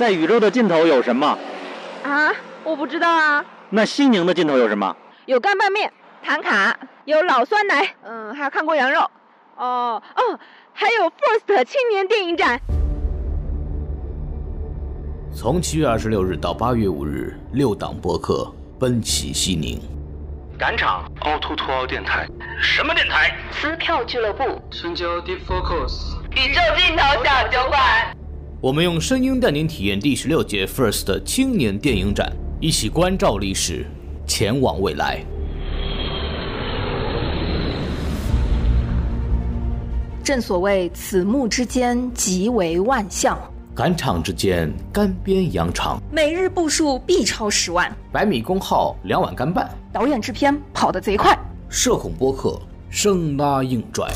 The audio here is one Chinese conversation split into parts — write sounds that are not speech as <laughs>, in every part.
在宇宙的尽头有什么？啊，我不知道啊。那西宁的尽头有什么？有干拌面、唐卡，有老酸奶，嗯，还有看过羊肉。哦哦，还有 First 青年电影展。从七月二十六日到八月五日，六档播客奔袭西宁。赶场凹凸凸凹电台，什么电台？撕票俱乐部。深交 Deep Focus。宇宙尽头小酒馆。我们用声音带您体验第十六届 First 青年电影展，一起关照历史，前往未来。正所谓此木之间，即为万象。赶场之间，干煸羊肠，每日步数必超十万。百米功耗，两碗干拌。导演制片跑得贼快。社恐播客，生拉硬拽。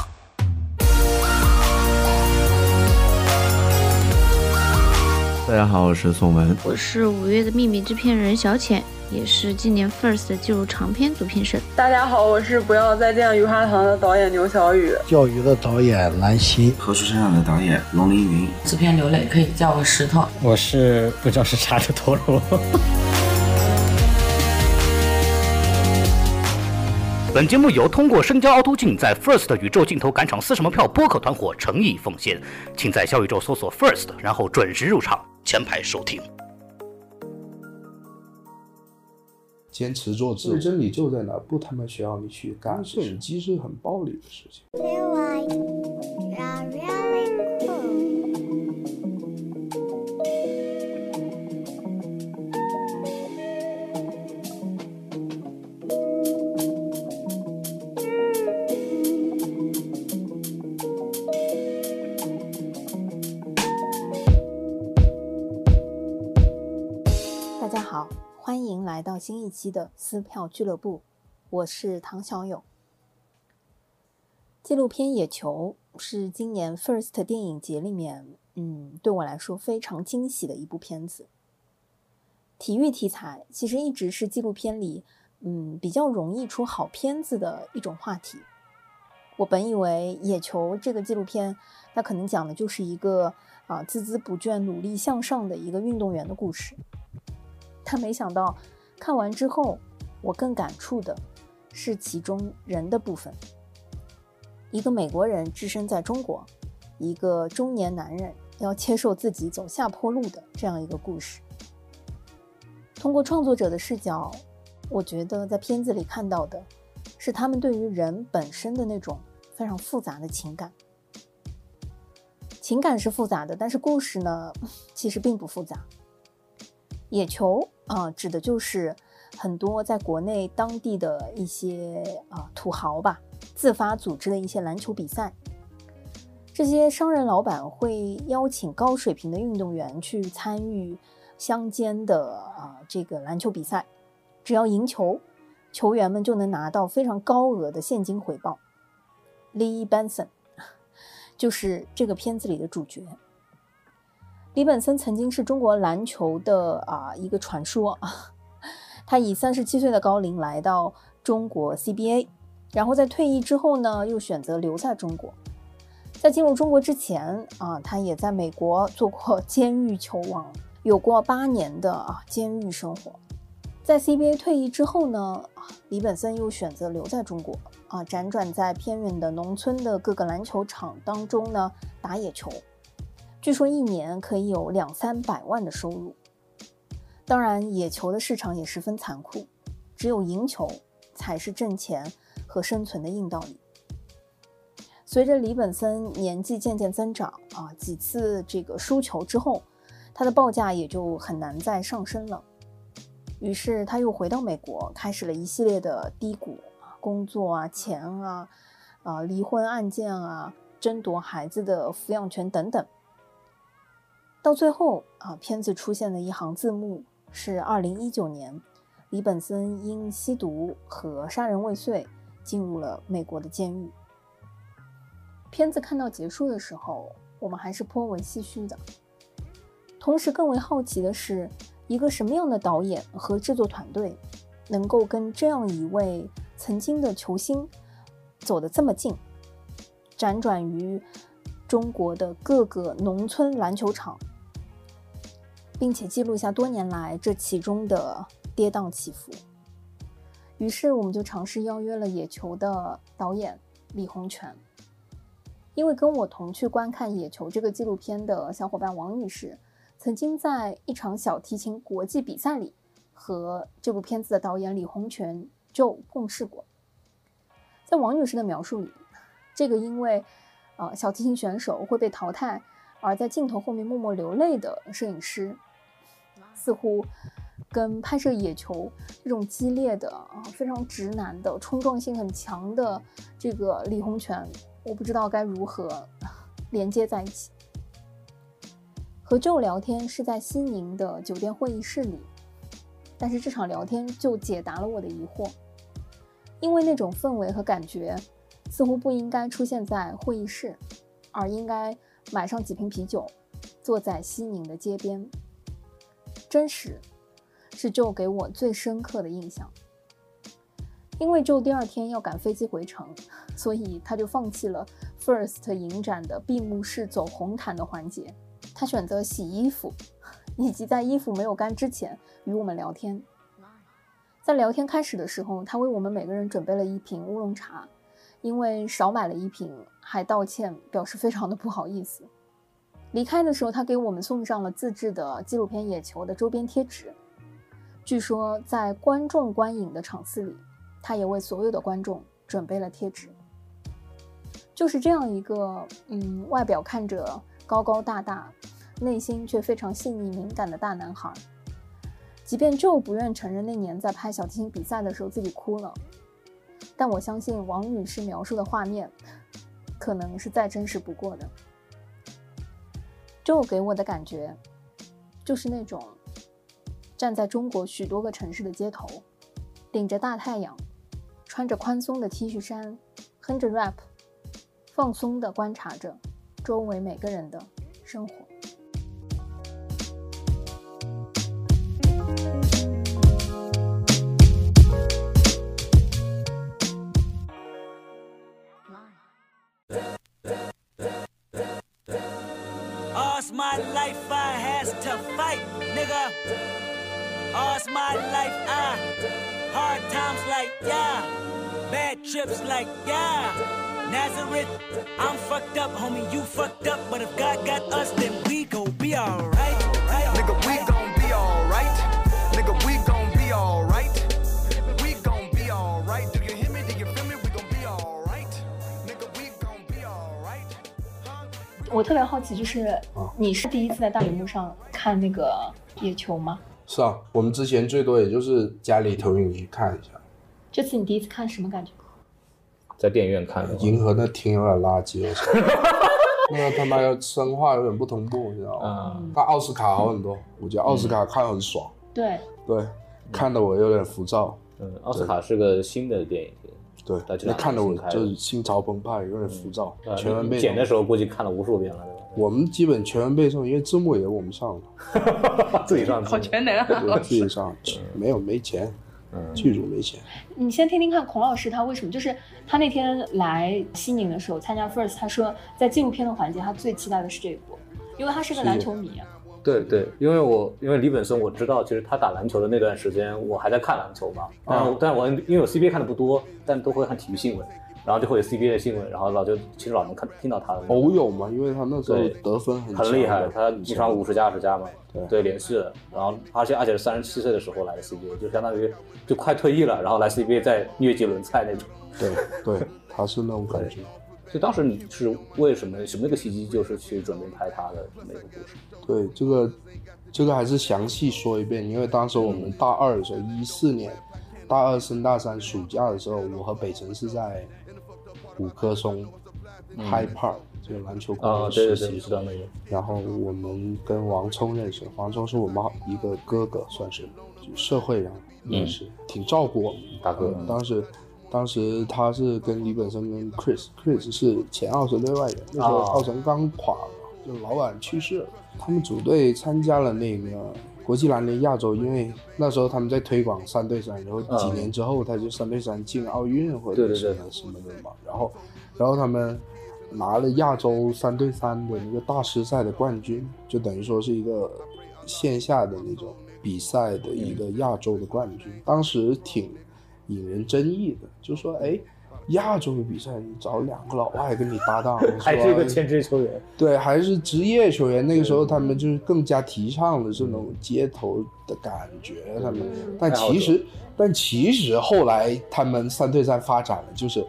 大家好，我是宋文，我是五月的秘密制片人小浅，也是今年 First 的纪录长片组评审。大家好，我是不要再见鱼花堂的导演牛小雨，钓鱼的导演兰心，何处山上的导演龙凌云，制片刘磊，可以叫我石头。我是不知道是啥的陀螺。<laughs> 本节目由通过深交凹凸镜在 First 宇宙镜头赶场撕什么票播客团伙诚意奉献，请在小宇宙搜索 First，然后准时入场，前排收听。坚持做自己，真理就在那，不他妈需要你去干。摄影机是很暴力的事情。来到新一期的撕票俱乐部，我是唐小勇。纪录片《野球》是今年 First 电影节里面，嗯，对我来说非常惊喜的一部片子。体育题材其实一直是纪录片里，嗯，比较容易出好片子的一种话题。我本以为《野球》这个纪录片，那可能讲的就是一个啊孜孜不倦、努力向上的一个运动员的故事，但没想到。看完之后，我更感触的是其中人的部分。一个美国人置身在中国，一个中年男人要接受自己走下坡路的这样一个故事。通过创作者的视角，我觉得在片子里看到的是他们对于人本身的那种非常复杂的情感。情感是复杂的，但是故事呢，<laughs> 其实并不复杂。野球。啊，指的就是很多在国内当地的一些啊土豪吧，自发组织的一些篮球比赛。这些商人老板会邀请高水平的运动员去参与乡间的啊这个篮球比赛，只要赢球，球员们就能拿到非常高额的现金回报。Lee Benson <laughs> 就是这个片子里的主角。李本森曾经是中国篮球的啊一个传说，<laughs> 他以三十七岁的高龄来到中国 CBA，然后在退役之后呢，又选择留在中国。在进入中国之前啊，他也在美国做过 <laughs> 监狱球王，有过八年的啊监狱生活。在 CBA 退役之后呢，李本森又选择留在中国啊，辗转在偏远的农村的各个篮球场当中呢打野球。据说一年可以有两三百万的收入。当然，野球的市场也十分残酷，只有赢球才是挣钱和生存的硬道理。随着李本森年纪渐渐增长啊，几次这个输球之后，他的报价也就很难再上升了。于是他又回到美国，开始了一系列的低谷，工作啊，钱啊，啊，离婚案件啊，争夺孩子的抚养权等等。到最后啊，片子出现的一行字幕是：二零一九年，李本森因吸毒和杀人未遂进入了美国的监狱。片子看到结束的时候，我们还是颇为唏嘘的。同时，更为好奇的是，一个什么样的导演和制作团队，能够跟这样一位曾经的球星走得这么近，辗转于中国的各个农村篮球场。并且记录下多年来这其中的跌宕起伏。于是，我们就尝试邀约了《野球》的导演李洪泉。因为跟我同去观看《野球》这个纪录片的小伙伴王女士，曾经在一场小提琴国际比赛里和这部片子的导演李洪泉就共事过。在王女士的描述里，这个因为呃小提琴选手会被淘汰而在镜头后面默默流泪的摄影师，似乎跟拍摄《野球》这种激烈的啊非常直男的冲撞性很强的这个李洪泉。我不知道该如何 <laughs> 连接在一起。和 Joe 聊天是在西宁的酒店会议室里，但是这场聊天就解答了我的疑惑，因为那种氛围和感觉似乎不应该出现在会议室，而应该买上几瓶啤酒，坐在西宁的街边。真实是 Joe 给我最深刻的印象。因为 Joe 第二天要赶飞机回城，所以他就放弃了 First 影展的闭幕式走红毯的环节，他选择洗衣服，以及在衣服没有干之前与我们聊天。在聊天开始的时候，他为我们每个人准备了一瓶乌龙茶，因为少买了一瓶，还道歉表示非常的不好意思。离开的时候，他给我们送上了自制的纪录片《野球》的周边贴纸。据说在观众观影的场次里。他也为所有的观众准备了贴纸。就是这样一个，嗯，外表看着高高大大，内心却非常细腻敏感的大男孩。即便 Joe 不愿承认那年在拍小提琴比赛的时候自己哭了，但我相信王女士描述的画面，可能是再真实不过的。Joe 给我的感觉，就是那种站在中国许多个城市的街头，顶着大太阳。穿着宽松的 T 恤衫，哼着 rap，放松地观察着周围每个人的生活。bad trips like, yeah, Nazareth, I'm fucked up, homie, you fucked up, but if God got us, then we gon' be alright. Nigga, we gon' be alright. Nigga, we gon' be alright. We gon' be alright. Do you hear me? Do you feel me? We gon' be alright. Nigga, we gon' be alright. 我特别好奇，就是你是第一次在大荧幕上看那个野球吗？ 是啊，我们之前最多也就是家里投影仪看一下。这次你第一次看什么感觉？在电影院看的。银河那厅有点垃圾，我操！<laughs> 那个他妈的生化有点不同步，你知道吗？那奥斯卡好很多，我觉得奥斯卡看很爽。对对，看的我有点浮躁。嗯，奥斯卡是个新的电影。对，那看的我就是心潮澎湃，有点浮躁。全文背剪的时候估计看了无数遍了？我们基本全文背诵，因为字幕也我们上 <laughs> 了。自己上。好全能。啊，自己上，<laughs> 没有没钱。剧组没钱。你先听听看孔老师他为什么，就是他那天来西宁的时候参加 First，他说在纪录片的环节他最期待的是这一部，因为他是个篮球迷。对对，因为我因为李本森我知道，其实他打篮球的那段时间我还在看篮球嘛，但但我因为我 CBA 看的不多，但都会看体育新闻。然后就会有 CBA 的新闻，然后老就其实老能看听到他的偶有嘛，因为他那时候得分很很厉害，他一场五十加二十加嘛，对连续的，然后而且而且是三十七岁的时候来的 CBA，就相当于就快退役了，然后来 CBA 再虐几轮菜那种。对对，他是那种感觉。所以当时你是为什么什么一个契机，就是去准备拍他的那个故事？对，这个这个还是详细说一遍，因为当时我们大二的时候，一四年大二升大三暑假的时候，我和北辰是在。五棵松，High Park 就篮球馆实习，知道那个。然后我们跟王聪认识，王聪是我们一个哥哥，算是社会人认识，挺照顾我们大哥。当时，当时他是跟李本森跟 Chris，Chris 是前奥神队外援，那时候奥神刚垮了，就老板去世了，他们组队参加了那个。国际篮联亚洲，因为那时候他们在推广三对三，然后几年之后他就三对三进奥运或者什么什么的嘛，然后，然后他们拿了亚洲三对三的那个大师赛的冠军，就等于说是一个线下的那种比赛的一个亚洲的冠军，当时挺引人争议的，就说哎。亚洲的比赛，你找两个老外跟你搭档，<laughs> 还是一个全职球员，对，还是职业球员。那个时候他们就是更加提倡的这种街头的感觉，他们。但其实，但其实后来他们三对三发展了，就是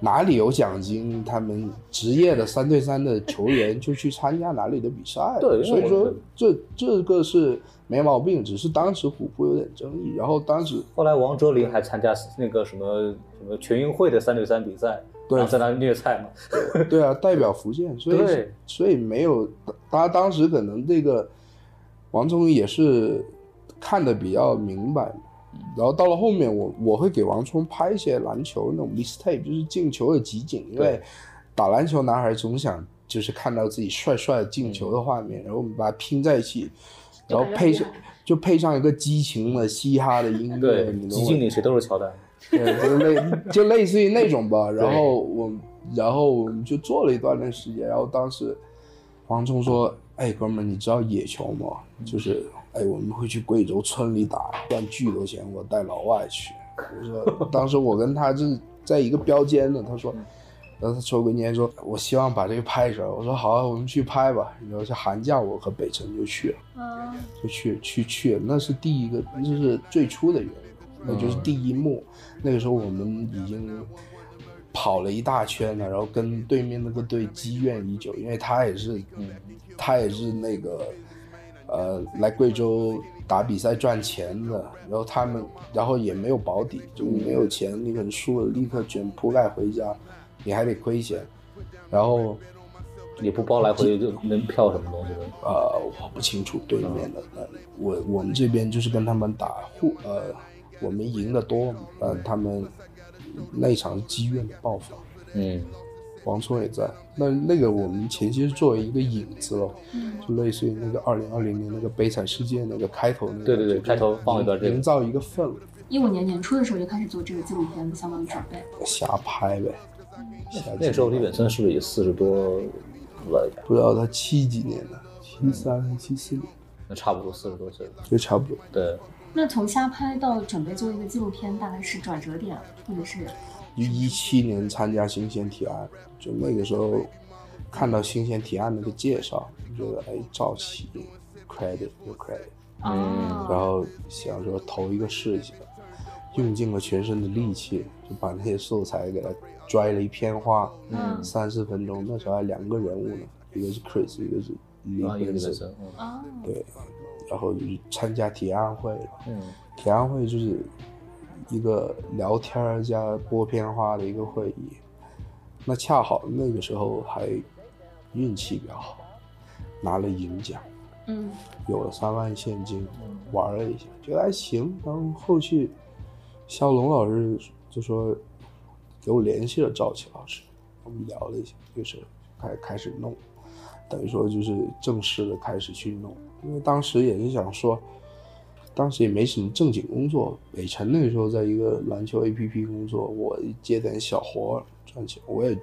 哪里有奖金，他们职业的三对三的球员就去参加哪里的比赛。对，所以说这这个是。没毛病，只是当时虎扑有点争议。然后当时后来王哲林还参加那个什么什么全运会的三对三比赛，对，在那虐菜嘛。对啊，代表福建，所以所以没有他当时可能这个王聪也是看的比较明白。然后到了后面，我我会给王聪拍一些篮球那种 mistake，就是进球的集锦，因为打篮球男孩总想就是看到自己帅帅进球的画面，然后我们把它拼在一起。然后配上就配上一个激情的嘻哈的音乐，你激进里谁都是乔丹，对，就类就类似于那种吧。然后我，然后我们就做了一段的时间。然后当时黄忠说：“哎，哥们儿，你知道野球吗？就是哎，我们会去贵州村里打，赚巨多钱，我带老外去。”我说，当时我跟他就是在一个标间的。他说。然后他抽根烟说：“我希望把这个拍出来。”我说：“好，我们去拍吧。”然后是寒假，我和北辰就去了，就去去去了。那是第一个，就是最初的原因，那就是第一幕。那个时候我们已经跑了一大圈了，然后跟对面那个队积怨已久，因为他也是，他也是那个，呃，来贵州打比赛赚钱的。然后他们，然后也没有保底，就没有钱，你可能输了立刻卷铺盖回家。你还得亏钱，然后也不包来回就门票什么东西的。呃，我不清楚对面的。呃，我我们这边就是跟他们打互，呃，我们赢的多，呃，他们那场积怨的爆发。嗯，王聪也在。那那个我们前期是作为一个引子咯，就类似于那个二零二零年那个悲惨世界那个开头那个。对对对，开头放一段这个，营造一个氛围。一五年年初的时候就开始做这个纪录片，相当于准备。瞎拍呗。那时候李本森是不是也四十多了？不知道他七几年的，七三七四年，那差不多四十多岁了，就差不多。对。那从瞎拍到准备做一个纪录片，大概是转折点，或者是？一七年参加新鲜提案，就那个时候看到新鲜提案那个介绍，觉得哎，赵琦 credit 有 credit，嗯，然后想说投一个试一下，用尽了全身的力气，就把那些素材给他。拽了一片花，嗯，三十分钟，那时候还两个人物呢，一个是 Chris，一个是李本森，啊，对，然后就参加提案会了，嗯，提案会就是一个聊天加播片花的一个会议，那恰好那个时候还运气比较好，拿了银奖，嗯，有了三万现金，玩了一下，觉得还行，然后后续肖龙老师就说。给我联系了赵琦老师，我们聊了一下，就是开开始弄，等于说就是正式的开始去弄。因为当时也是想说，当时也没什么正经工作。北辰那个时候在一个篮球 APP 工作，我接点小活赚钱，我也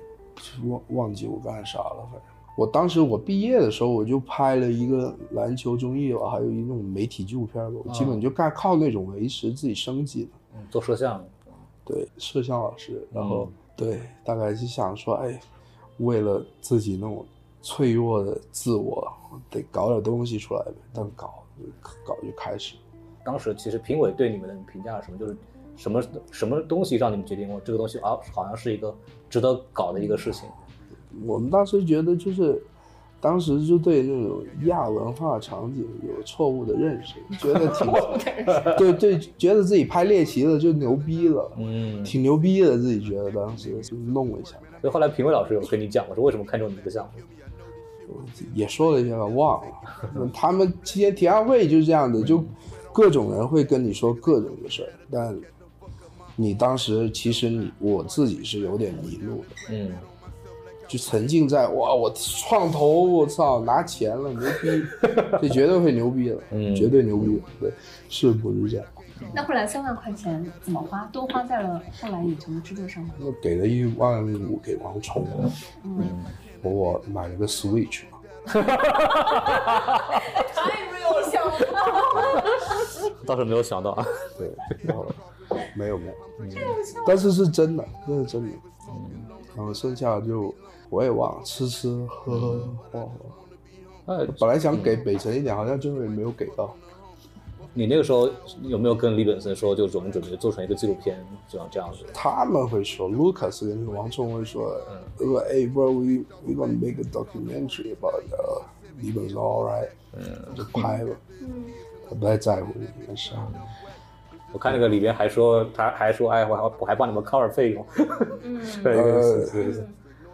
忘忘记我干啥了。反正我当时我毕业的时候，我就拍了一个篮球综艺吧，还有一种媒体纪录片吧，我基本就干靠那种维持自己生计的。做摄像。对摄像老师，然后对，大概是想说，哎，为了自己那种脆弱的自我，得搞点东西出来呗。但搞搞就开始。当时其实评委对你们的评价是什么？就是什么什么东西让你们决定我这个东西啊？好像是一个值得搞的一个事情。我们当时觉得就是。当时就对那种亚文化场景有错误的认识，觉得挺 <laughs> 对对，觉得自己拍猎奇的就牛逼了，嗯，挺牛逼的，自己觉得当时就弄了一下。所以后来评委老师有跟你讲，我说为什么看中你这个项目，也说了一下吧，忘了。他们期间提案会就是这样的，就各种人会跟你说各种的事儿，但你当时其实你我自己是有点迷路的，嗯。就沉浸在哇，我创投，我操，拿钱了，牛逼，这绝对会牛逼了，嗯，绝对牛逼，对，是不是这样？那后来三万块钱怎么花？都花在了后来影城的制作上吗？我给了一万五给王冲，嗯，我我买了个 Switch，哈哈哈太没有想到 <laughs> 倒是没有想到啊。对，然后没有没有，但是是真的，那是真的。嗯，然后剩下就我也忘了，吃吃喝喝晃晃。呃，本来想给北辰一点，好像最后也没有给到。你那个时候有没有跟李本森说，就我们准备做成一个纪录片，就像这样子？他们会说，Lucas 跟王聪会说，说哎，bro，we we gonna make a documentary about 李本森，all right，嗯，就拍吧。嗯，他不太在乎这件事。我看那个里边还说，他还说，哎，我还我还帮你们 cover 费用。嗯，<laughs> 呃，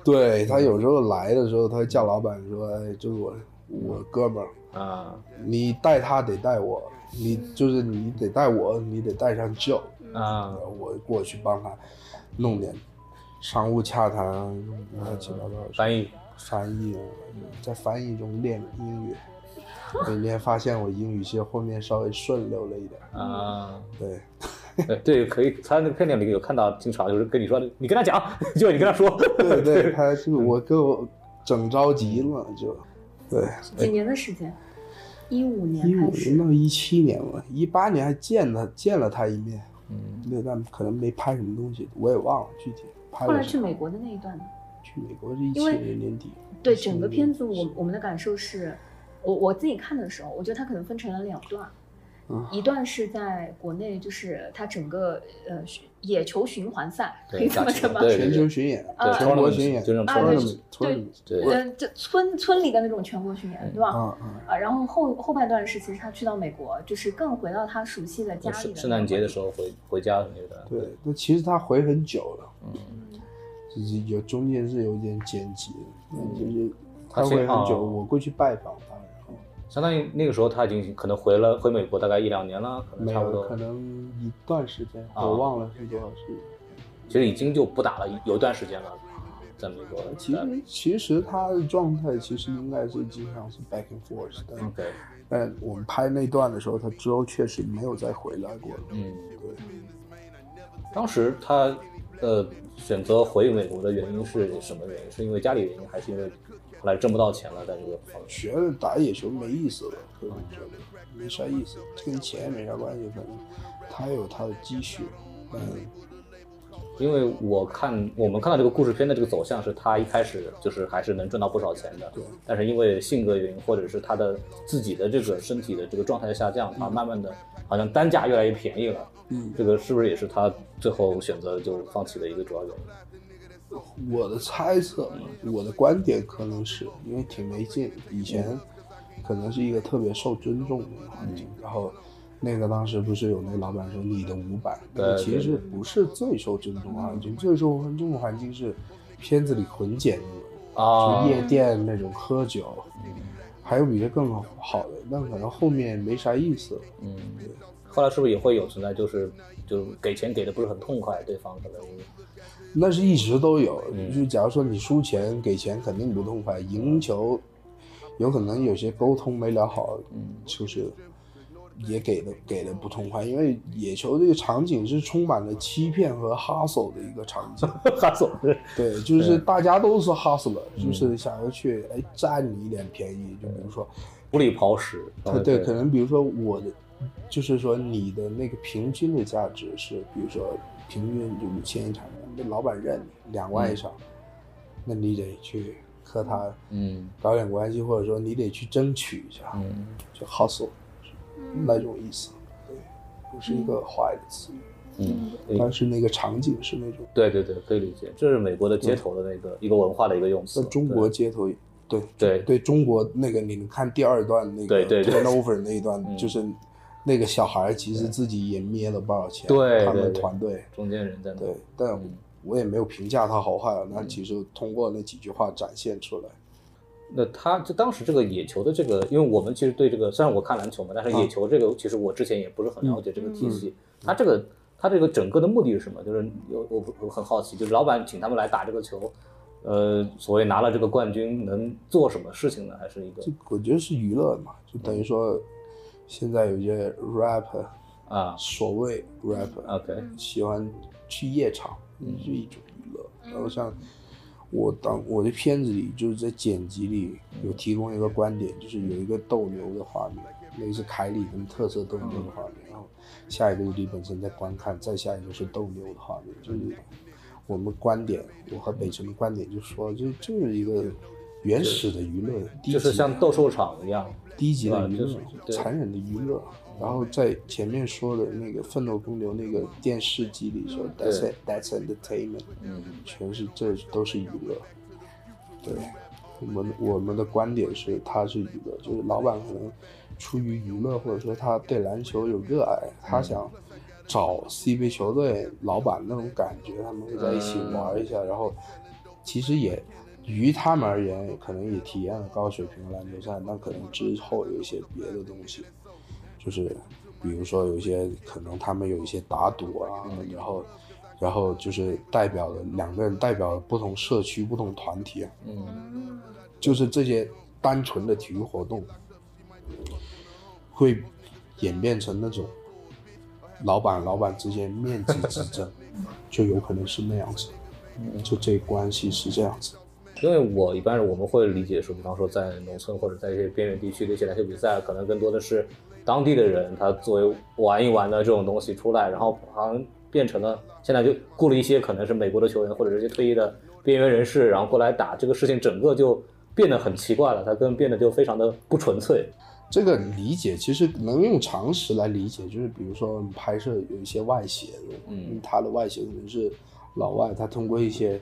对他有时候来的时候，他会叫老板说，哎，就是我我哥们儿啊，你带他得带我。你就是你得带我，你得带上 Joe 啊，我过去帮他弄点商务洽谈啊，乱七八糟翻译。翻译，在翻译中练英语。那天发现我英语其实后面稍微顺溜了一点啊，对，对，可以。他那个片段里有看到，经常就是跟你说，你跟他讲，就你跟他说，对对，他就我给我整着急了，就对。几年的时间？一五年，一五年到一七年吧，一八年还见他见了他一面，嗯，那段可能没拍什么东西，我也忘了具体拍。后来去美国的那一段呢？去美国是一七年年底。对整个片子，我我们的感受是，我我自己看的时候，我觉得他可能分成了两段。一段是在国内，就是他整个呃野球循环赛，可以这么称吗？全球巡演，全国巡演，就是村对对，就村村里的那种全国巡演，对吧？啊啊！然后后后半段是其实他去到美国，就是更回到他熟悉的家里的。圣诞节的时候回回家的那段。对，那其实他回很久了，嗯，就是有中间是有点剪辑，就是他回很久，我过去拜访他。相当于那个时候他已经可能回了回美国大概一两年了，可能差不多，可能一段时间，我忘了是多少是。其实已经就不打了，有一段时间了，在美国。其实其实他的状态其实应该是经常是 back and forth 的。OK。但我们拍那段的时候，他之后确实没有再回来过。嗯，对。当时他呃选择回美国的原因是什么原因？是因为家里原因，还是因为？后来挣不到钱了，在这个学打野球没意思了，个人觉得没啥意思，跟钱没啥关系。反正他有他的积蓄，嗯，因为我看我们看到这个故事片的这个走向是，他一开始就是还是能赚到不少钱的，对。但是因为性格原因，或者是他的自己的这个身体的这个状态的下降，他慢慢的好像单价越来越便宜了。嗯，这个是不是也是他最后选择就放弃的一个主要原因？我的猜测，我的观点可能是因为挺没劲。以前可能是一个特别受尊重的环境，然后那个当时不是有那个老板说你的五百，其实不是最受尊重的环境，最受尊重的环境是片子里混剪啊，夜店那种喝酒，还有比这更好的，但可能后面没啥意思。嗯，后来是不是也会有存在，就是就给钱给的不是很痛快，对方可能。那是一直都有，就假如说你输钱给钱肯定不痛快，赢球有可能有些沟通没聊好，就是也给的给的不痛快，因为野球这个场景是充满了欺骗和 hustle 的一个场景，<laughs> hustle 对，就是大家都是 hustle，就是想要去哎占你一点便宜，就比如说。无理刨食，对对，可能比如说我的就是说你的那个平均的价值是，比如说平均就五千一场。那老板认你两万以上，那你得去和他嗯。搞点关系，或者说你得去争取一下，嗯，就 hustle，那种意思，对，不是一个坏的词语，嗯，但是那个场景是那种，对对对，可以理解，这是美国的街头的那个一个文化的一个用词，那中国街头，对。对对，中国那个你们看第二段那个 turnover 那一段就是。那个小孩其实自己也捏了不少钱，对他们团队中间人在那。对，但我也没有评价他好坏啊。那其实通过那几句话展现出来。那他就当时这个野球的这个，因为我们其实对这个，虽然我看篮球嘛，但是野球这个其实我之前也不是很了解这个体系。他这个他这个整个的目的是什么？就是有我我很好奇，就是老板请他们来打这个球，呃，所谓拿了这个冠军能做什么事情呢？还是一个？我觉得是娱乐嘛，就等于说。现在有些 rapper 啊，所谓 rapper，OK，喜欢去夜场，是一种娱乐。然后像我当我的片子里，就是在剪辑里有提供一个观点，就是有一个斗牛的画面，那个是凯里跟特色斗牛的画面，然后下一个是李本身在观看，再下一个是斗牛的画面，就是我们观点，我和北辰的观点就说，就就是一个原始的娱乐，就是像斗兽场一样，低级的娱乐，残忍的娱乐。然后在前面说的那个《愤怒公牛》那个电视机里说，That's it, That's entertainment，嗯，全是这都是娱乐。对，我们我们的观点是，它是娱乐，就是老板可能出于娱乐，或者说他对篮球有热爱，他想找 CBA 球队老板那种感觉，他们会在一起玩一下，然后其实也。于他们而言，可能也体验了高水平的篮球赛，那可能之后有一些别的东西，就是比如说有一些可能他们有一些打赌啊，然后然后就是代表了两个人代表了不同社区、不同团体啊，嗯，就是这些单纯的体育活动会演变成那种老板老板之间面积之争，<laughs> 就有可能是那样子，就这关系是这样子。因为我一般人我们会理解说，比方说在农村或者在一些边远地区的一些篮球比赛，可能更多的是当地的人他作为玩一玩的这种东西出来，然后好像变成了现在就雇了一些可能是美国的球员或者这些退役的边缘人士，然后过来打这个事情，整个就变得很奇怪了，它跟变得就非常的不纯粹。这个理解其实能用常识来理解，就是比如说拍摄有一些外协，嗯，他的外协可能是老外，他通过一些。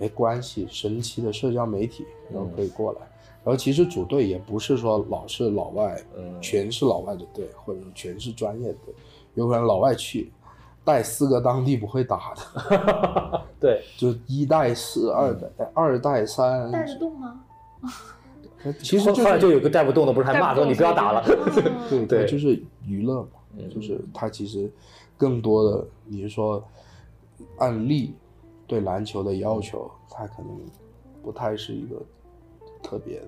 哎，关系神奇的社交媒体，然后可以过来。然后其实组队也不是说老是老外，嗯，全是老外的队，或者全是专业的队，有可能老外去带四个当地不会打的，<laughs> 对，就一带四，二带二带三，带得动吗？<laughs> 其实后来就有个带不动的，不是还骂说你不要打了？<laughs> 对对，就是娱乐嘛，就是他其实更多的你是说案例。对篮球的要求，他可能不太是一个特别的。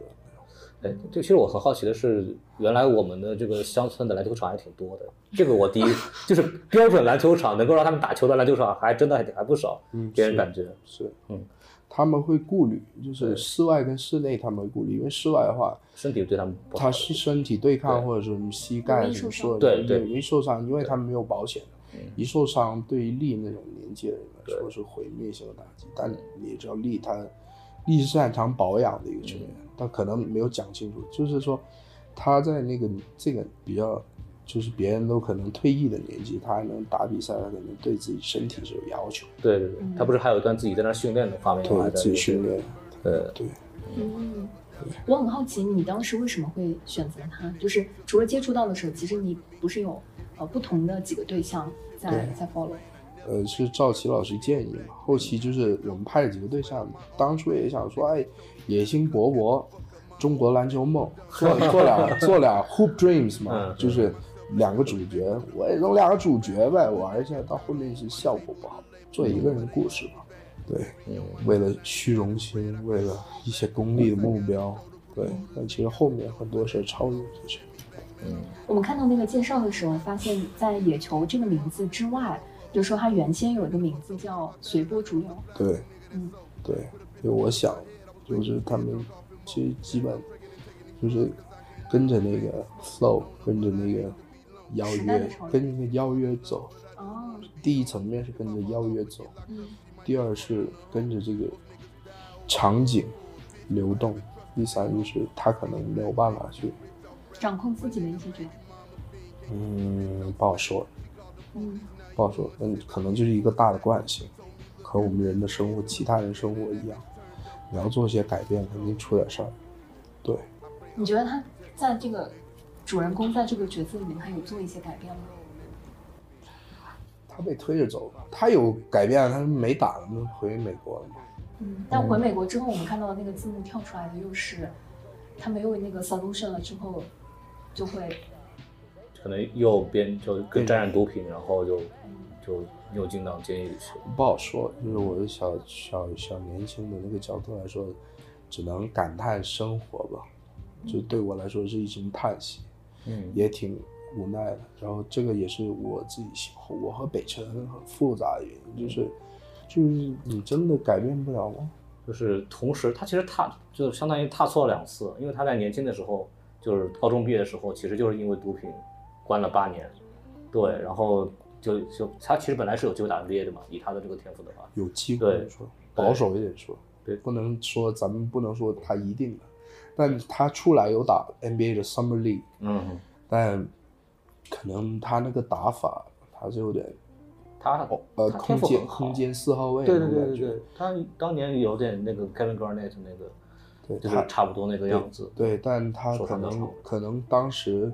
哎，就其实我很好奇的是，原来我们的这个乡村的篮球场还挺多的。这个我第一 <laughs> 就是标准篮球场，能够让他们打球的篮球场还真的还还不少。嗯，给人感觉是，嗯，他们会顾虑，就是室外跟室内他们会顾虑，因为室外的话，身体对他们，他是身体对抗或者什么膝盖什么说对对，容易受伤，因为他们没有保险。一受伤，对于力那种年纪的人来说是毁灭性的打击。但你也知道，力他力是擅长保养的一个球员，他可能没有讲清楚，就是说他在那个这个比较，就是别人都可能退役的年纪，他还能打比赛，他可能对自己身体是有要求。对对对，他不是还有一段自己在那训练的画面吗？对，自己训练。呃，对。嗯，我很好奇，你当时为什么会选择他？就是除了接触到的时候，其实你不是有。呃，不同的几个对象在在 follow，呃，是赵琦老师建议嘛，后期就是我们拍了几个对象，当初也想说，哎，野心勃勃，中国篮球梦，做做俩做俩 hoop dreams 嘛，<laughs> 就是两个主角，我也弄两个主角呗，玩一下，到后面是效果不好，做一个人的故事嘛，对，为了虚荣心，为了一些功利的目标，对，但其实后面很多事超越这些。嗯，我们看到那个介绍的时候，发现，在野球这个名字之外，就说它原先有一个名字叫随波逐流。对，嗯，对，就我想，就是他们其实基本就是跟着那个 flow，跟着那个邀约，跟着那个邀约走。哦。第一层面是跟着邀约走，嗯。第二是跟着这个场景流动，第三就是他可能没有办法去。掌控自己的一些决定，嗯，不好说，嗯，不好说，嗯，可能就是一个大的惯性，和我们人的生活、其他人生活一样，你要做些改变，肯定出点事儿，对。你觉得他在这个主人公在这个角色里面，他有做一些改变吗？他被推着走，他有改变，他没打了吗？回美国了吗？嗯，但回美国之后，我们看到的那个字幕跳出来的又是他没有那个 solution 了之后。就会可能又变就更沾染毒品，然后就就又进到监狱里去。不好说，就是我的小小小年轻的那个角度来说，只能感叹生活吧。就对我来说是一声叹息，嗯，也挺无奈的。然后这个也是我自己，我和北辰很复杂的原因，就是就是你真的改变不了吗？就是同时，他其实踏就相当于踏错了两次，因为他在年轻的时候。就是高中毕业的时候，其实就是因为毒品关了八年，对，然后就就他其实本来是有机会打 NBA 的嘛，以他的这个天赋的话，有机会说保守一点说，对，不能说咱们不能说他一定的，但他出来有打 NBA 的 Summer League，嗯，但可能他那个打法他是有点。他呃，空间空间四号位，对对对对对，他当年有点那个 Kevin Garnett 那个，对，就是差不多那个样子。对，但他可能可能当时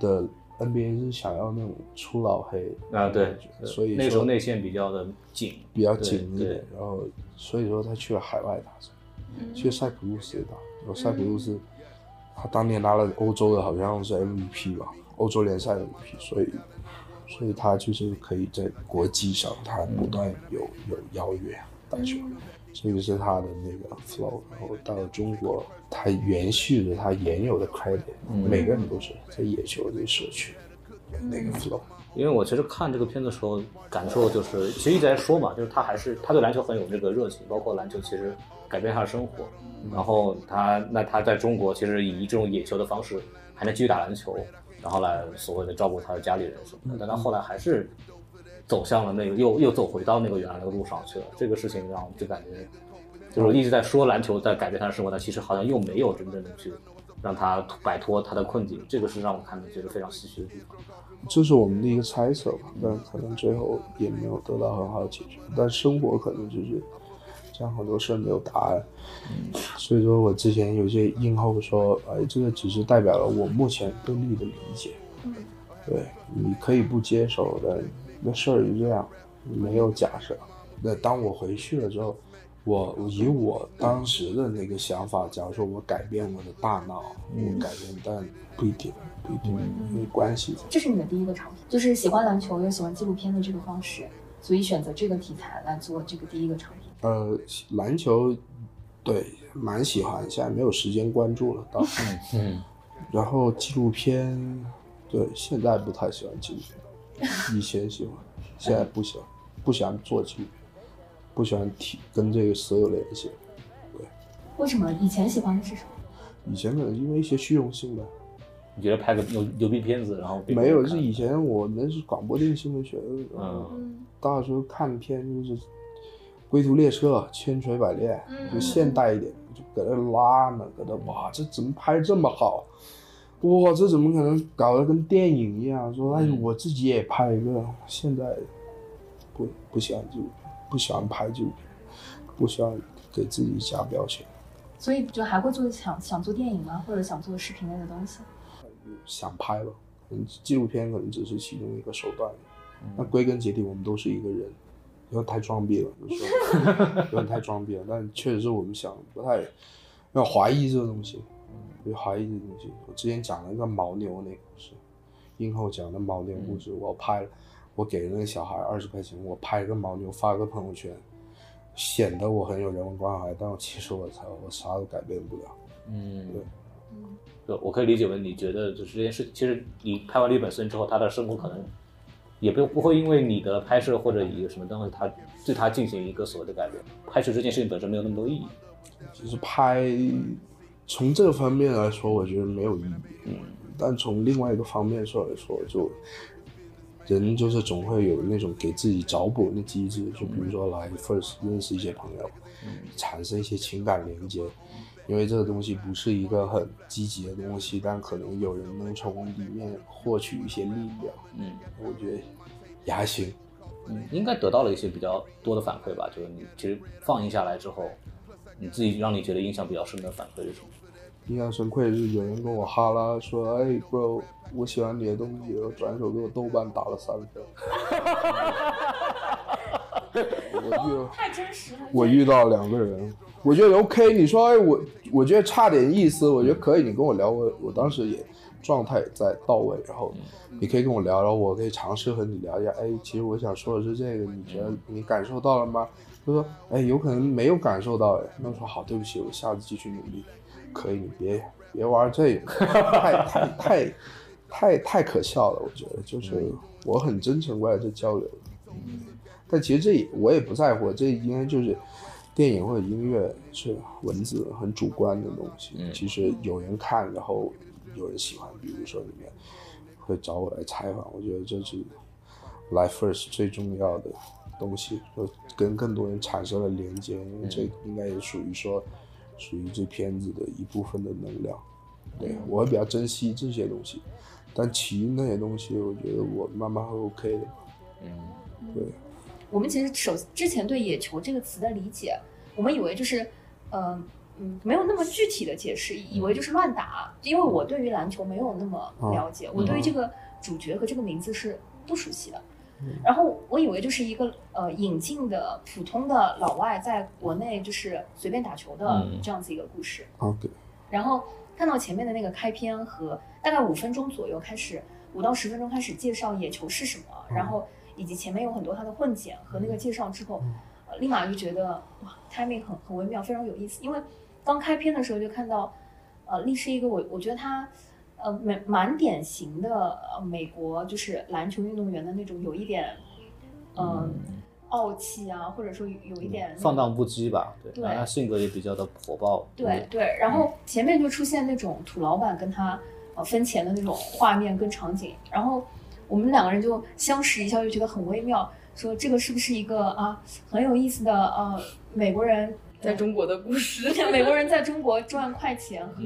的 NBA 是想要那种出老黑啊，对，所以那时候内线比较的紧，比较紧一点，然后所以说他去了海外打，去塞浦路斯也打，然后塞浦路斯他当年拿了欧洲的好像是 MVP 吧，欧洲联赛 MVP，所以。所以他就是可以在国际上，他不断有有邀约打球，这个是他的那个 flow。然后到了中国，他延续着他原有的 credit，每个人都是在野球这个社区那个 flow。因为我其实看这个片子的时候，感受就是，其实一直在说嘛，就是他还是他对篮球很有这个热情，包括篮球其实改变他的生活。然后他那他在中国其实以这种野球的方式还能继续打篮球。然后来所谓的照顾他的家里人什么的，但他后来还是走向了那个又又走回到那个原来的路上去了。这个事情让我就感觉，就是一直在说篮球在改变他的生活，但其实好像又没有真正的去让他摆脱他的困境。这个是让我看的觉得非常唏嘘的地方。这是我们的一个猜测吧，但可能最后也没有得到很好的解决。但生活可能就是。这样很多事没有答案，所以说我之前有些应后说，哎，这个只是代表了我目前对你的理解，对，你可以不接受的，那事儿就这样，没有假设。那当我回去了之后，我以我当时的那个想法，假如说我改变我的大脑，我改变，但不一定，不一定没关系。这是你的第一个长片，就是喜欢篮球又喜欢纪录片的这个方式，所以选择这个题材来做这个第一个长片。呃，篮球，对，蛮喜欢，现在没有时间关注了，倒是。嗯。然后纪录片，对，现在不太喜欢纪录片，以前喜欢，现在不喜欢，不喜欢做纪录片，不喜欢提跟这个所有联系。对。为什么以前喜欢的是什么？以前可能因为一些虚荣心吧。你觉得拍个牛牛逼片子，然后没有，是以前我们是广播电新闻学的，嗯，到时候看片就是。归途列车，千锤百炼，就现代一点，就搁那拉呢，搁那哇，这怎么拍这么好？哇，这怎么可能搞得跟电影一样？说哎，我自己也拍一个。现在不不喜欢纪录片，不喜欢拍纪录片，不喜欢给自己加标签。所以就还会做想想做电影吗？或者想做视频类的东西？想拍吧，嗯，纪录片可能只是其中一个手段。那归根结底，我们都是一个人。有点太装逼了，有时候 <laughs> 有点太装逼了，但确实是我们想不太要怀疑这个东西，有怀疑这个东西。我之前讲了一个牦牛那个故事，英后讲的牦牛故事，我拍了，我给了那个小孩二十块钱，我拍一个牦牛发个朋友圈，显得我很有人文关怀，但我其实我操，我啥都改变不了。嗯，对，对，我可以理解为你觉得就是这件事，其实你拍完《利本森》之后，他的生活可能。也不不会因为你的拍摄或者一个什么东西，他对他进行一个所谓的改变。拍摄这件事情本身没有那么多意义。就是拍从这个方面来说，我觉得没有意义。嗯。但从另外一个方面说来说，就人就是总会有那种给自己找补的机制，就比如说来 first 认识一些朋友，产生一些情感连接。因为这个东西不是一个很积极的东西，但可能有人能从里面获取一些力量。嗯，我觉得也还行。嗯，应该得到了一些比较多的反馈吧。就是你其实放映下来之后，你自己让你觉得印象比较深的反馈是什么？印象深刻是有人跟我哈拉说：“哎，bro，我喜欢你的东西。”然后转手给我豆瓣打了三分。我遇太真实了。我遇到两个人。我觉得 OK，你说哎，我我觉得差点意思，我觉得可以，你跟我聊，我我当时也状态在到位，然后你可以跟我聊，然后我可以尝试和你聊一下，哎，其实我想说的是这个，你觉得你感受到了吗？他说，哎，有可能没有感受到，哎，那我说好，对不起，我下次继续努力，可以，你别别玩这个，太太太太太可笑了，我觉得就是我很真诚过来这交流，但其实这也我也不在乎，这应该就是。电影或者音乐是文字很主观的东西，其实有人看，然后有人喜欢，比如说里面会找我来采访，我觉得这是来 First 最重要的东西，就跟更多人产生了连接，因为这应该也属于说属于这片子的一部分的能量。对我会比较珍惜这些东西，但其余那些东西，我觉得我慢慢会 OK 的。嗯，对。我们其实首之前对“野球”这个词的理解，我们以为就是，嗯嗯，没有那么具体的解释，以为就是乱打。因为我对于篮球没有那么了解，我对于这个主角和这个名字是不熟悉的。然后我以为就是一个呃引进的普通的老外在国内就是随便打球的这样子一个故事。OK。然后看到前面的那个开篇和大概五分钟左右开始，五到十分钟开始介绍野球是什么，然后。以及前面有很多它的混剪和那个介绍之后，呃，立马就觉得哇，timing 很很微妙，非常有意思。因为刚开篇的时候就看到，呃，力是一个我我觉得他，呃，蛮蛮典型的呃美国就是篮球运动员的那种有一点，嗯，傲气啊，或者说有一点放荡不羁吧，对，他性格也比较的火爆，对对。然后前面就出现那种土老板跟他呃分钱的那种画面跟场景，然后。我们两个人就相识一笑，就觉得很微妙。说这个是不是一个啊很有意思的呃美国人在中国的故事？<laughs> 美国人在中国赚快钱和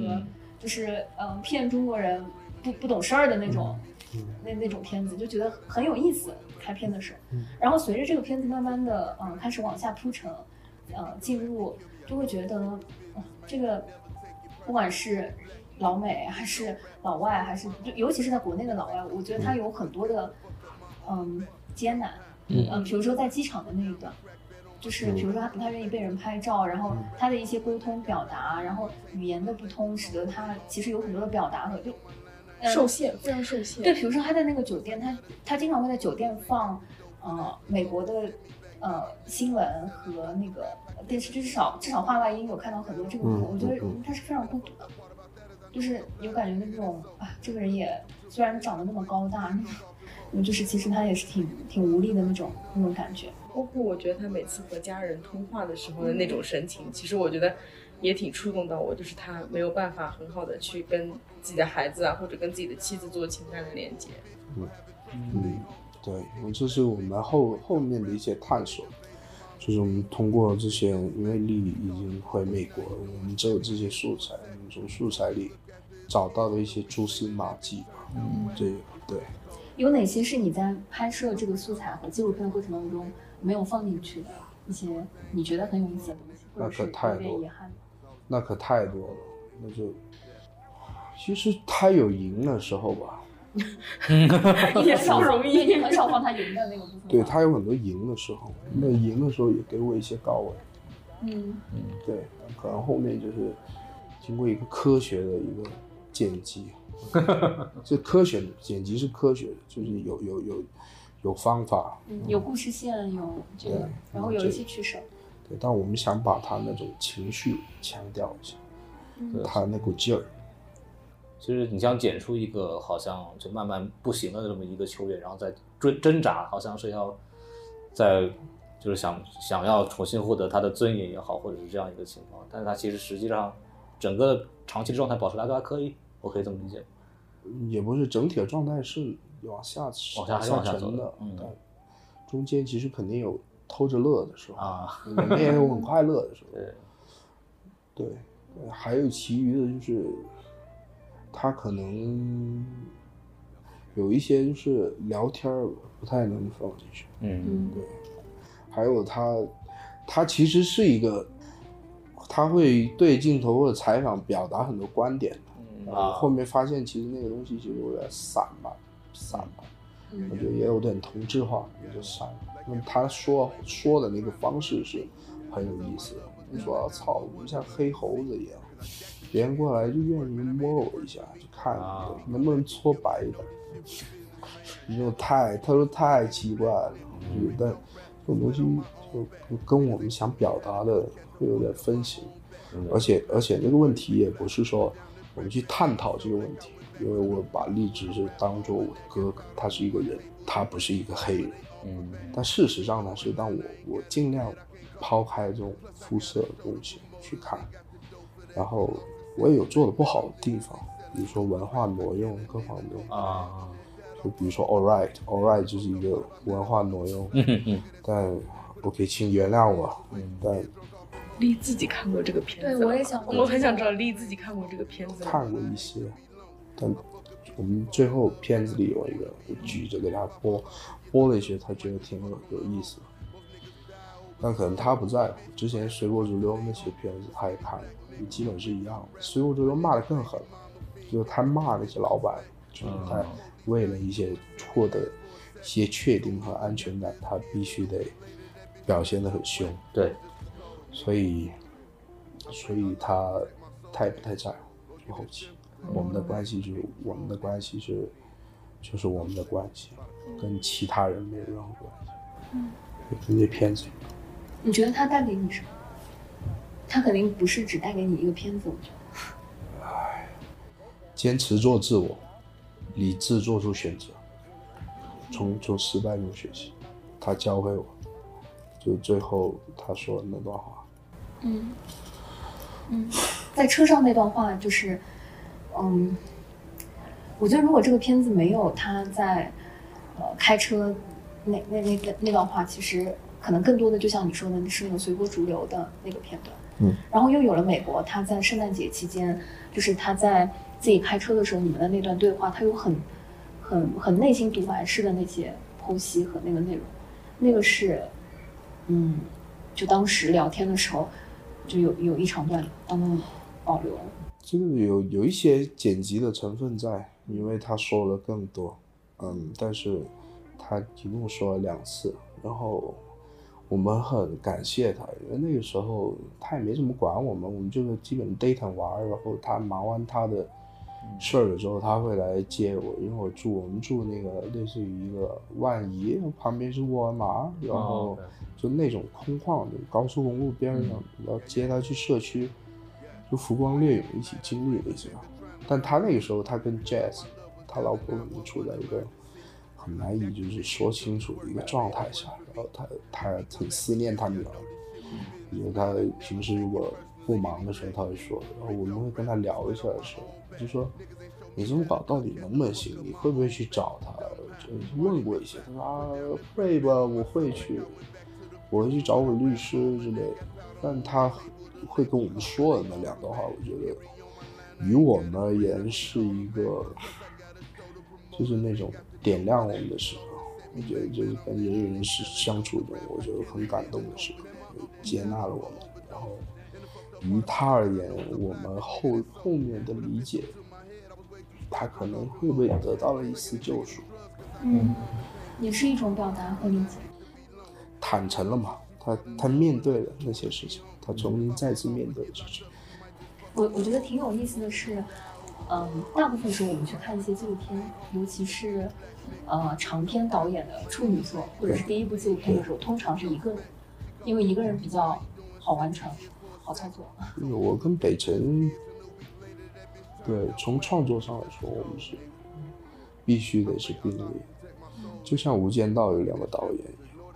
就是嗯骗中国人不不懂事儿的那种那那种片子，就觉得很有意思。开篇的时候，然后随着这个片子慢慢的嗯开始往下铺陈，呃进入就会觉得这个不管是。老美还是老外，还是就尤其是在国内的老外，我觉得他有很多的嗯艰难，嗯，比如说在机场的那一段，就是比如说他不太愿意被人拍照，然后他的一些沟通表达，然后语言的不通，使得他其实有很多的表达和就受限，非常受限。对，比如说他在那个酒店，他他经常会在酒店放呃美国的呃新闻和那个电视剧，至少至少话外音有看到很多这个部分，我觉得他是非常孤独的。就是有感觉的那种啊，这个人也虽然长得那么高大，嗯，<laughs> 就是其实他也是挺挺无力的那种那种感觉。包括我觉得他每次和家人通话的时候的那种神情，其实我觉得也挺触动到我。就是他没有办法很好的去跟自己的孩子啊，或者跟自己的妻子做情感的连接。嗯嗯，对，这是我们后后面的一些探索，就是我们通过这些，因为丽已经回美国，我们只有这些素材，我们从素材里。找到的一些蛛丝马迹，嗯，对对。有哪些是你在拍摄这个素材和纪录片的过程当中没有放进去的一些你觉得很有意思的东西？那可太多了。那可太多了，那就其实他有赢的时候吧。<laughs> 也少容易，也很少放他赢的那个部分。对他有很多赢的时候，那赢的时候也给我一些高位。嗯嗯，对，可能后面就是经过一个科学的一个。剪辑，<laughs> 这科学的剪辑是科学的，就是有有有有方法，有故事线，有这个，然后有一些取舍。对，但我们想把他那种情绪强调一下，他那股劲儿。其实你想剪出一个好像就慢慢不行的这么一个球员，然后再追挣扎，好像是要在就是想想要重新获得他的尊严也好，或者是这样一个情况，但是他其实实际上整个长期的状态保持来都还可以。我可以这么理解，也不是整体的状态是往下往下下沉的，嗯，中间其实肯定有偷着乐的时候啊，也有很快乐的时候，<laughs> 对，对，还有其余的就是他可能有一些就是聊天不太能放进去，嗯，对，还有他他其实是一个他会对镜头或者采访表达很多观点。啊，后面发现其实那个东西其实有点散吧，散了，我觉得也有点同质化，也就散了。那么他说说的那个方式是很有意思的。你说操，我们像黑猴子一样，别人过来就愿意摸我一下，就看能不能搓白一点。你说太，他说太奇怪了，但这种东西就跟我们想表达的会有点分歧，而且而且那个问题也不是说。我们去探讨这个问题，因为我把荔枝是当做我的哥哥，他是一个人，他不是一个黑人。嗯，但事实上呢，是当我我尽量抛开这种肤色的东西去看，然后我也有做的不好的地方，比如说文化挪用各方面啊，就比如说 All Right，All Right 就是一个文化挪用，嗯但 OK，请原谅我，嗯但丽自己看过这个片子，对我也想，我很想知道丽自己看过这个片子，看过一些，但我们最后片子里有一个我举着给他播，播了一些，他觉得挺有有意思的。但可能他不在乎。之前《随波逐流》那些片子他也看了，基本是一样的。《随波逐流》骂的更狠，就是他骂那些老板，就是他为了一些获得一些确定和安全感，他必须得表现的很凶。对，所以，所以他他也不太在乎，就后期我们的关系就是我们的关系是，就是我们的关系，跟其他人没有任何关系。嗯，跟这片子。你觉得他带给你什么？他肯定不是只带给你一个片子，我觉得。唉，坚持做自我，理智做出选择，从从失败中学习。他教会我，就最后他说的那段话。嗯嗯，在车上那段话就是，嗯，我觉得如果这个片子没有他在呃开车那那那那那段话，其实。可能更多的就像你说的，是那种随波逐流的那个片段。嗯，然后又有了美国，他在圣诞节期间，就是他在自己开车的时候，你们的那段对话，他有很、很、很内心独白式的那些剖析和那个内容，那个是，嗯，就当时聊天的时候，就有有一长段当中保留了。这个有有一些剪辑的成分在，因为他说了更多，嗯，但是他一共说了两次，然后。我们很感谢他，因为那个时候他也没怎么管我们，我们就是基本 date 玩，然后他忙完他的事儿了之后，他会来接我，因为我住我们住那个类似于一个万怡，旁边是沃尔玛，然后就那种空旷的高速公路边上，然后接他去社区，就浮光掠影一起经历了一下。但他那个时候他跟 Jazz，他老婆可能处在一个。很难以就是说清楚的一个状态下，然后他他很思念他女儿，因为他平时如果不忙的时候他会说，然后我们会跟他聊一下的时候，就说你这么搞到底能不能行？你会不会去找他？就问过一些，他说啊会吧，我会去，我会去找我律师之类的。但他会跟我们说的那两段话，我觉得于我们而言是一个，就是那种。点亮我们的时候，我觉得就是跟人与人是相处中，我觉得很感动的时候，接纳了我们。然后于他而言，我们后后面的理解，他可能会不会得到了一丝救赎？嗯，也是一种表达和理解。坦诚了嘛？他他面对了那些事情，他重新再次面对事情。我我觉得挺有意思的是。嗯，大部分时候我们去看一些纪录片，尤其是，呃，长篇导演的处女作或者是第一部纪录片的时候，通常是一个人，因为一个人比较好完成，好操作。我跟北辰，对，从创作上来说，我们是必须得是并列，就像《无间道》有两个导演一样，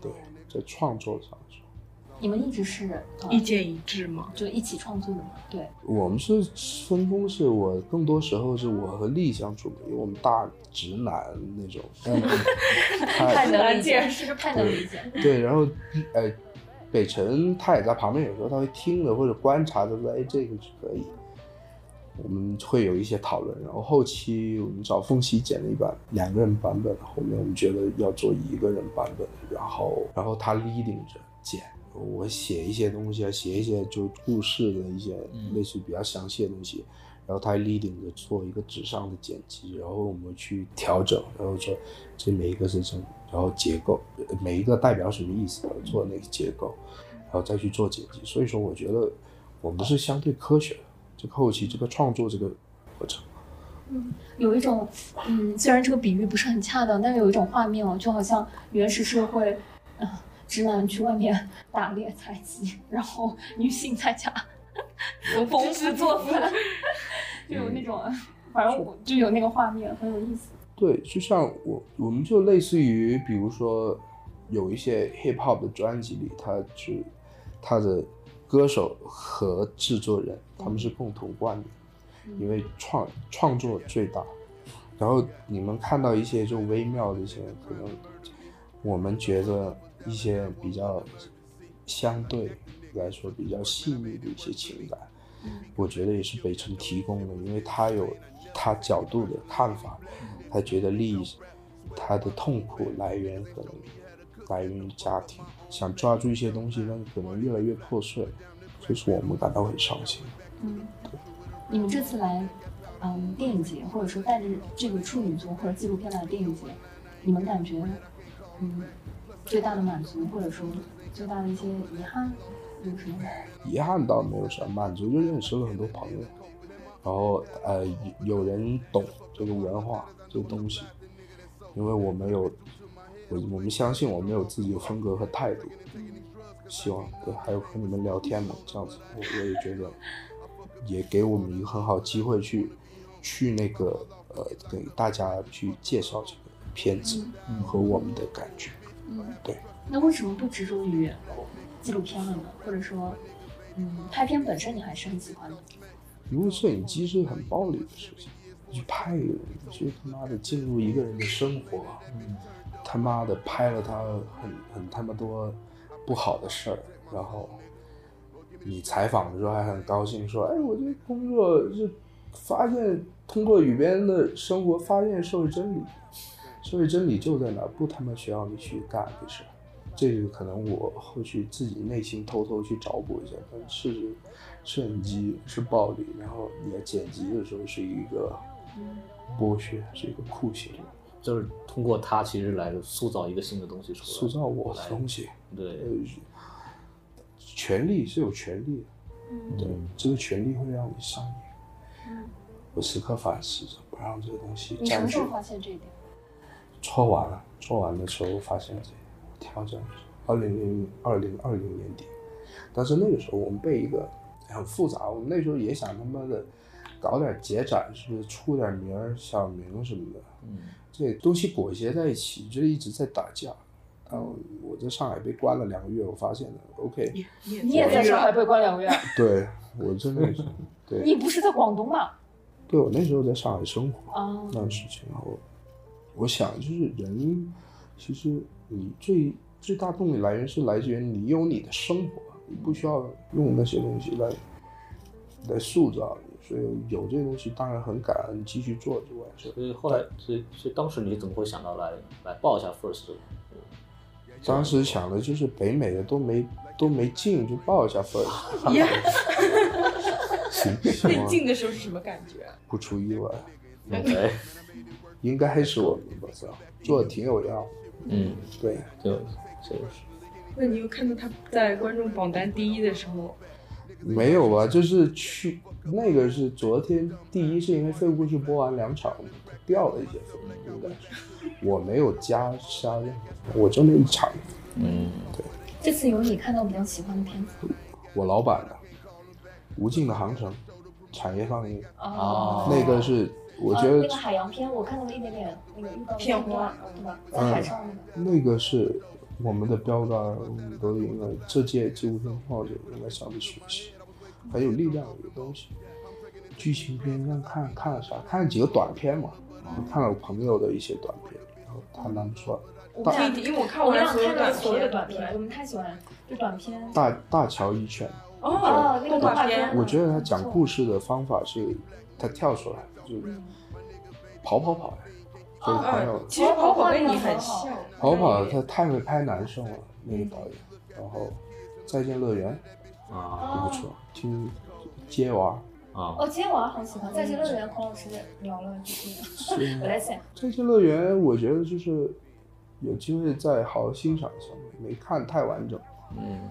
对，在创作上。你们一直是意见一致吗？就一起创作的吗？对，我们是分工，是我更多时候是我和丽相处，因为我们大直男那种，太能理解，是太能理解。对，然后，呃，北辰他也在旁边，有时候他会听着或者观察着说，哎，这个是可以。我们会有一些讨论，然后后期我们找凤溪剪了一版两个人版本，后面我们觉得要做一个人版本，然后然后他 leading 着剪。我写一些东西啊，写一些就故事的一些类似比较详细的东西，然后他 leading 着做一个纸上的剪辑，然后我们去调整，然后说这每一个是什么，然后结构每一个代表什么意思，做那个结构，然后再去做剪辑。所以说，我觉得我们是相对科学的，这个后期这个创作这个过程。嗯，有一种嗯，虽然这个比喻不是很恰当，但是有一种画面哦，就好像原始社会，嗯。直男去外面打猎采集，然后女性在家缝制做饭，<laughs> 就有那种，反正我就有那个画面，很有意思。对，就像我，我们就类似于，比如说有一些 hip hop 的专辑里，他是他的歌手和制作人，他们是共同冠名，因为创创作最大。然后你们看到一些就微妙的一些，可能我们觉得一些比较相对来说比较细腻的一些情感，我觉得也是北辰提供的，因为他有他角度的看法，他觉得利益，他的痛苦来源可能来源于家庭，想抓住一些东西，但是可能越来越破碎，这是我们感到很伤心。嗯，你们这次来。嗯，电影节或者说带着这个处女座或者纪录片来电影节，你们感觉嗯最大的满足或者说最大的一些遗憾有什么？遗憾倒没有啥，满足就认识了很多朋友，然后呃有人懂这个文化这个东西，因为我没有我我们相信我们有自己的风格和态度，希望对还有和你们聊天嘛，这样子我我也觉得也给我们一个很好机会去。去那个呃，给大家去介绍这个片子和我们的感觉。嗯，对。那为什么不执着于纪录片了呢？或者说，嗯，拍片本身你还是很喜欢的？因为摄影机是很暴力的事情，去拍一个人，去他妈的进入一个人的生活，嗯，他妈的拍了他很很他妈多不好的事儿，然后你采访的时候还很高兴说，哎，我这工作是。发现通过与别人的生活发现社会真理，社会真理就在哪，不他妈需要你去干这事。这个可能我后续自己内心偷偷去找补一下。但事实，摄影机是暴力，然后你在剪辑的时候是一个剥削，是一个酷刑。就是通过它其实来塑造一个新的东西出来，塑造我的东西。对，权利是有权利的，对，这个权利会让你上瘾。我时刻反思着，不让这个东西。你什么时候发现这一点？搓完了，搓完的时候发现这调整。二零零二零二零年底，但是那个时候我们被一个很复杂，我们那时候也想他妈的搞点节展，是不是出点名儿、小名什么的？嗯，这东西裹挟在一起，就一直在打架。然后我在上海被关了两个月，我发现了。OK，你也在上海被关两个月？对，我真的是。对。你不是在广东吗？对，我那时候在上海生活，那段时间，然后我想，就是人，其实你最最大动力来源是来自于你有你的生活，你不需要用那些东西来来塑造你，所以有这些东西当然很感恩，继续做就完事。所以后来，所以所以当时你怎么会想到来来报一下 First？当时想的就是北美的都没都没进，就报一下 First。<laughs> 最近的时候是什么感觉？不出意外，应该是我们吧？做的挺有料。嗯，对，就就是。那你有看到他在观众榜单第一的时候？没有吧？就是去那个是昨天第一，是因为废物故事播完两场，掉了一些分，应该是。我没有加删，我就那一场。嗯，对。这次有你看到比较喜欢的片子？我老板的。无尽的航程，产业放映啊，那个是我觉得那个海洋片，我看到了一点点那个预告片花，对吧？在海上那个。那个是我们的标杆，我们都应该这届纪录片创作者应该向你学习，很有力量的一个东西。剧情片上看看了啥？看了几个短片嘛，看了我朋友的一些短片，然后他们说，我因为我看完所有的短片，我们太喜欢就短片。大大乔一拳。哦，那个动画片。我觉得他讲故事的方法是，他跳出来就是跑跑跑呀，所以朋友。其实跑跑跟你很像。跑跑他太会拍男生了，那个导演。然后，再见乐园啊，不错，听接娃啊。哦，接娃好喜欢。再见乐园，孔老师聊了几遍。我来想。再见乐园，我觉得就是有机会再好好欣赏一下，没看太完整。嗯。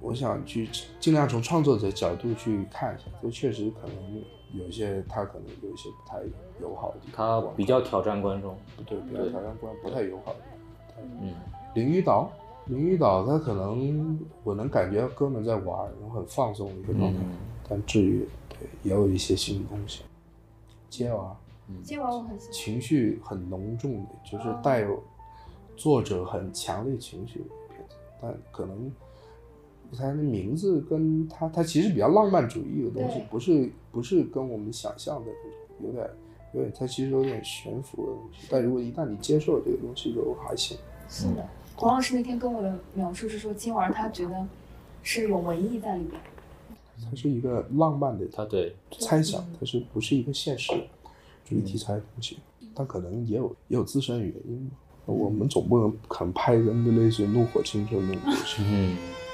我想去尽量从创作者角度去看一下，这确实可能有些他可能有一些不太友好的地方，他比较挑战观众，不对，比较挑战观众，不太友好的。嗯，林语岛，林语岛他可能我能感觉哥们在玩，然后很放松的一个状态，但至于对也有一些新的东西。接娃，接娃我很喜欢，情绪很浓重的，就是带有作者很强烈情绪的片子，但可能。题材的名字跟它它其实比较浪漫主义的东西，不是不是跟我们想象的有点有点它其实有点悬浮的东西。但如果一旦你接受这个东西，就还行。是的，黄老师那天跟我的描述是说，金玩他觉得是有文艺在里面。它是一个浪漫的，它对猜想，它是不是一个现实主义题材的东西？但可能也有也有自身原因吧。我们总不能可能拍人的类似《怒火青春》那种东西，<laughs> 嗯，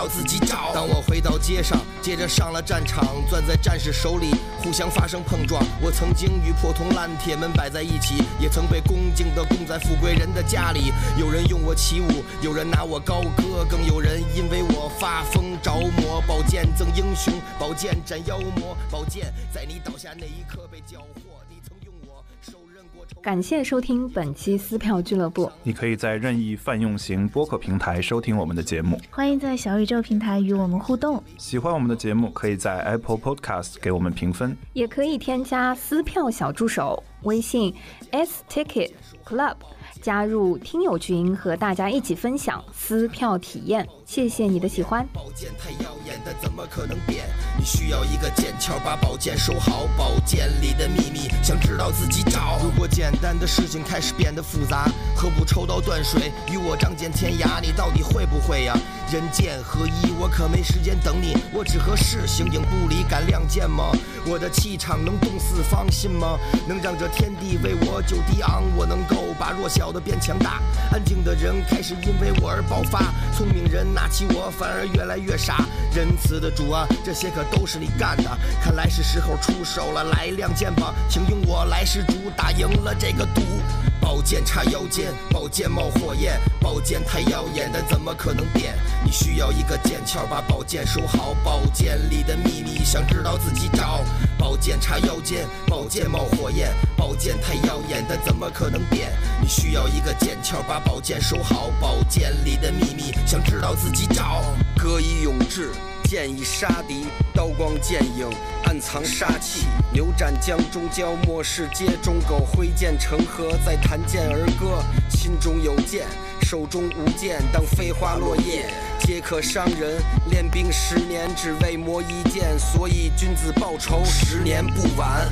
要自己找。当我回到街上，接着上了战场，攥在战士手里，互相发生碰撞。我曾经与破铜烂铁们摆在一起，也曾被恭敬地供在富贵人的家里。有人用我起舞，有人拿我高歌，更有人因为我发疯着魔。宝剑赠英雄，宝剑斩妖魔，宝剑在你倒下那一刻被缴获。感谢收听本期撕票俱乐部。你可以在任意泛用型播客平台收听我们的节目，欢迎在小宇宙平台与我们互动。喜欢我们的节目，可以在 Apple Podcast 给我们评分，也可以添加撕票小助手微信 s ticket club。加入听友群，和大家一起分享撕票体验。谢谢你的喜欢。宝剑太耀眼的，怎么可能变？你需要一个剑鞘，把宝剑收好。宝剑里的秘密，想知道自己找。如果简单的事情开始变得复杂，何不抽刀断水，与我仗剑天涯？你到底会不会呀？人剑合一，我可没时间等你。我只合适形影不离，敢亮剑吗？我的气场能动四方，信吗？能让这天地为我就地昂。我能够把弱小。的变强大，安静的人开始因为我而爆发，聪明人拿起我反而越来越傻。仁慈的主啊，这些可都是你干的，看来是时候出手了，来亮剑吧，请用我来施主，打赢了这个赌。宝剑插腰间，宝剑冒火焰，宝剑太耀眼，但怎么可能变？你需要一个剑鞘，把宝剑收好。宝剑里的秘密，想知道自己找。宝剑插腰间，宝剑冒火焰，宝剑太耀眼，但怎么可能变？你需要一个剑鞘，把宝剑收好。宝剑里的秘密，想知道自己找。歌以咏志。剑已杀敌，刀光剑影，暗藏杀气。牛斩江中蛟，末世街中狗挥剑成河，再弹剑而歌。心中有剑，手中无剑，当飞花落叶皆可伤人。练兵十年，只为磨一剑，所以君子报仇，十年不晚。